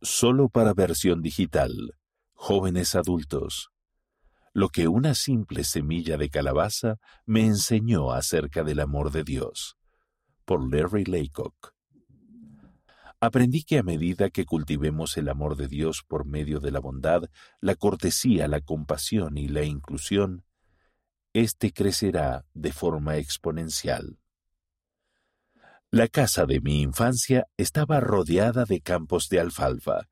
Solo para versión digital. Jóvenes adultos. Lo que una simple semilla de calabaza me enseñó acerca del amor de Dios. Por Larry Laycock. Aprendí que a medida que cultivemos el amor de Dios por medio de la bondad, la cortesía, la compasión y la inclusión, éste crecerá de forma exponencial. La casa de mi infancia estaba rodeada de campos de alfalfa.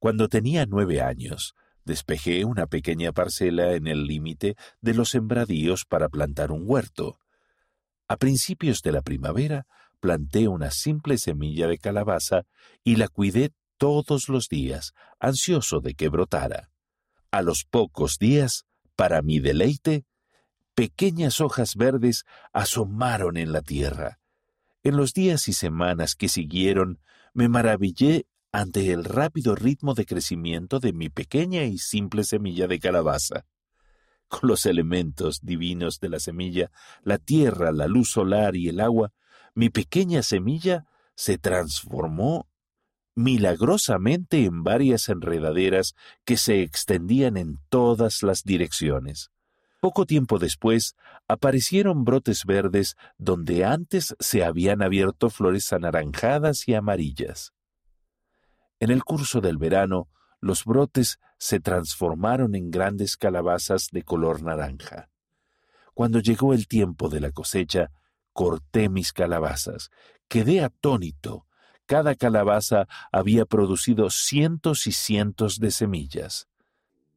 Cuando tenía nueve años, despejé una pequeña parcela en el límite de los sembradíos para plantar un huerto. A principios de la primavera, planté una simple semilla de calabaza y la cuidé todos los días, ansioso de que brotara. A los pocos días, para mi deleite, pequeñas hojas verdes asomaron en la tierra. En los días y semanas que siguieron, me maravillé ante el rápido ritmo de crecimiento de mi pequeña y simple semilla de calabaza. Con los elementos divinos de la semilla, la tierra, la luz solar y el agua, mi pequeña semilla se transformó milagrosamente en varias enredaderas que se extendían en todas las direcciones. Poco tiempo después aparecieron brotes verdes donde antes se habían abierto flores anaranjadas y amarillas. En el curso del verano, los brotes se transformaron en grandes calabazas de color naranja. Cuando llegó el tiempo de la cosecha, corté mis calabazas. Quedé atónito. Cada calabaza había producido cientos y cientos de semillas.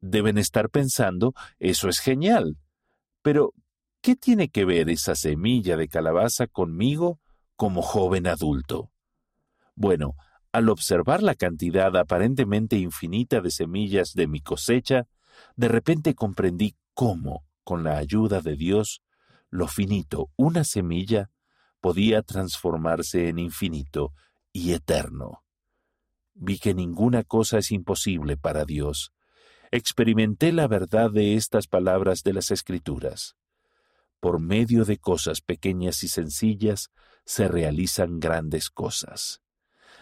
Deben estar pensando, eso es genial. Pero, ¿qué tiene que ver esa semilla de calabaza conmigo como joven adulto? Bueno, al observar la cantidad aparentemente infinita de semillas de mi cosecha, de repente comprendí cómo, con la ayuda de Dios, lo finito, una semilla, podía transformarse en infinito y eterno. Vi que ninguna cosa es imposible para Dios, experimenté la verdad de estas palabras de las Escrituras. Por medio de cosas pequeñas y sencillas se realizan grandes cosas.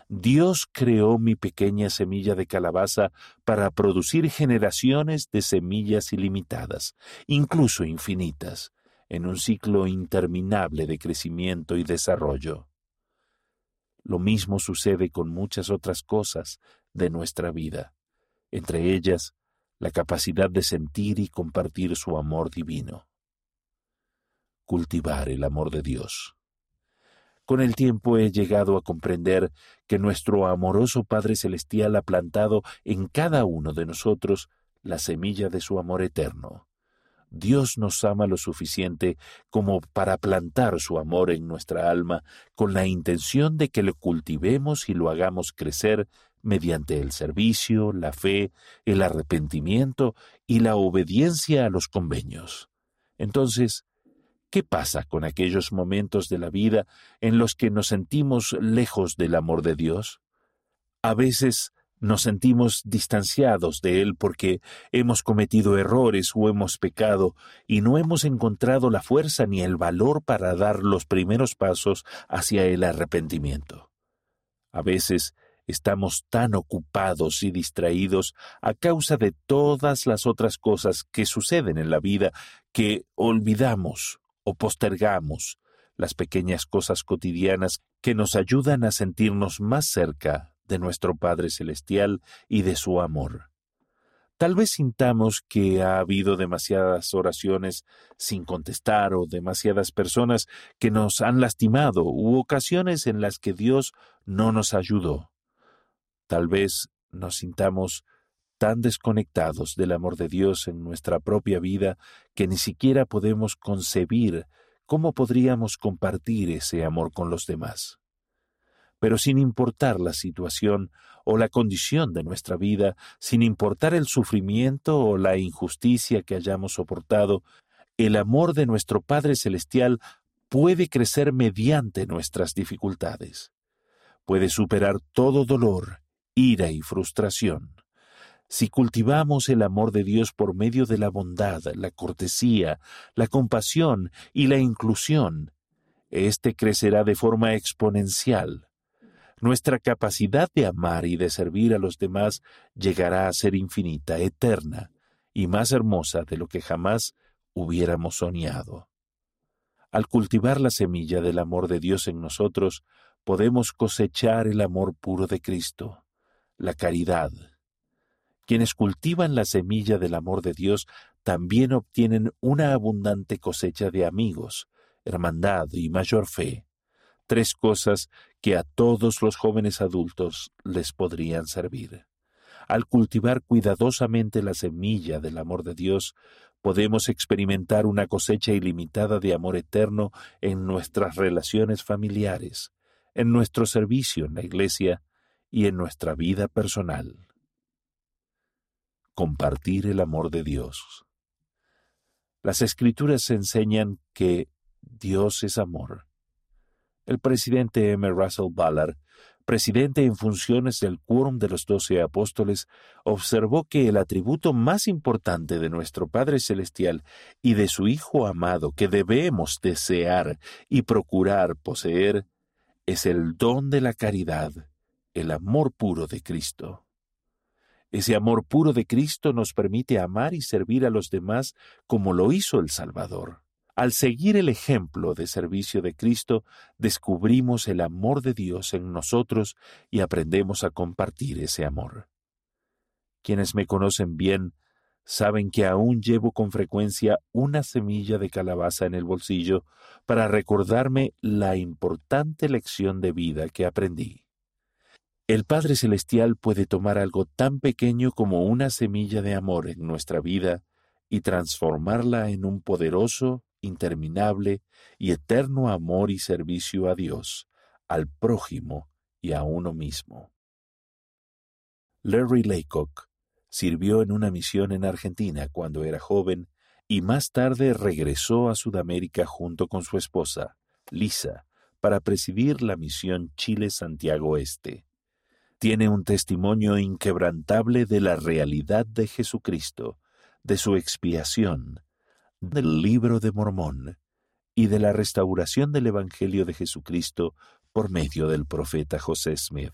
Dios creó mi pequeña semilla de calabaza para producir generaciones de semillas ilimitadas, incluso infinitas, en un ciclo interminable de crecimiento y desarrollo. Lo mismo sucede con muchas otras cosas de nuestra vida, entre ellas la capacidad de sentir y compartir su amor divino. Cultivar el amor de Dios. Con el tiempo he llegado a comprender que nuestro amoroso Padre Celestial ha plantado en cada uno de nosotros la semilla de su amor eterno. Dios nos ama lo suficiente como para plantar su amor en nuestra alma con la intención de que lo cultivemos y lo hagamos crecer mediante el servicio, la fe, el arrepentimiento y la obediencia a los convenios. Entonces, ¿qué pasa con aquellos momentos de la vida en los que nos sentimos lejos del amor de Dios? A veces nos sentimos distanciados de Él porque hemos cometido errores o hemos pecado y no hemos encontrado la fuerza ni el valor para dar los primeros pasos hacia el arrepentimiento. A veces Estamos tan ocupados y distraídos a causa de todas las otras cosas que suceden en la vida que olvidamos o postergamos las pequeñas cosas cotidianas que nos ayudan a sentirnos más cerca de nuestro Padre Celestial y de su amor. Tal vez sintamos que ha habido demasiadas oraciones sin contestar o demasiadas personas que nos han lastimado u ocasiones en las que Dios no nos ayudó. Tal vez nos sintamos tan desconectados del amor de Dios en nuestra propia vida que ni siquiera podemos concebir cómo podríamos compartir ese amor con los demás. Pero sin importar la situación o la condición de nuestra vida, sin importar el sufrimiento o la injusticia que hayamos soportado, el amor de nuestro Padre Celestial puede crecer mediante nuestras dificultades. Puede superar todo dolor ira y frustración. Si cultivamos el amor de Dios por medio de la bondad, la cortesía, la compasión y la inclusión, éste crecerá de forma exponencial. nuestra capacidad de amar y de servir a los demás llegará a ser infinita, eterna y más hermosa de lo que jamás hubiéramos soñado. Al cultivar la semilla del amor de Dios en nosotros, podemos cosechar el amor puro de Cristo, la caridad. Quienes cultivan la semilla del amor de Dios también obtienen una abundante cosecha de amigos, hermandad y mayor fe tres cosas que a todos los jóvenes adultos les podrían servir. Al cultivar cuidadosamente la semilla del amor de Dios, podemos experimentar una cosecha ilimitada de amor eterno en nuestras relaciones familiares, en nuestro servicio en la Iglesia y en nuestra vida personal. Compartir el amor de Dios. Las escrituras enseñan que Dios es amor el presidente M. Russell Ballard, presidente en funciones del Quórum de los Doce Apóstoles, observó que el atributo más importante de nuestro Padre Celestial y de su Hijo amado que debemos desear y procurar poseer es el don de la caridad, el amor puro de Cristo. Ese amor puro de Cristo nos permite amar y servir a los demás como lo hizo el Salvador. Al seguir el ejemplo de servicio de Cristo, descubrimos el amor de Dios en nosotros y aprendemos a compartir ese amor. Quienes me conocen bien saben que aún llevo con frecuencia una semilla de calabaza en el bolsillo para recordarme la importante lección de vida que aprendí. El Padre Celestial puede tomar algo tan pequeño como una semilla de amor en nuestra vida y transformarla en un poderoso interminable y eterno amor y servicio a Dios, al prójimo y a uno mismo. Larry Laycock sirvió en una misión en Argentina cuando era joven y más tarde regresó a Sudamérica junto con su esposa, Lisa, para presidir la misión Chile-Santiago Este. Tiene un testimonio inquebrantable de la realidad de Jesucristo, de su expiación, del libro de Mormón y de la restauración del Evangelio de Jesucristo por medio del profeta José Smith.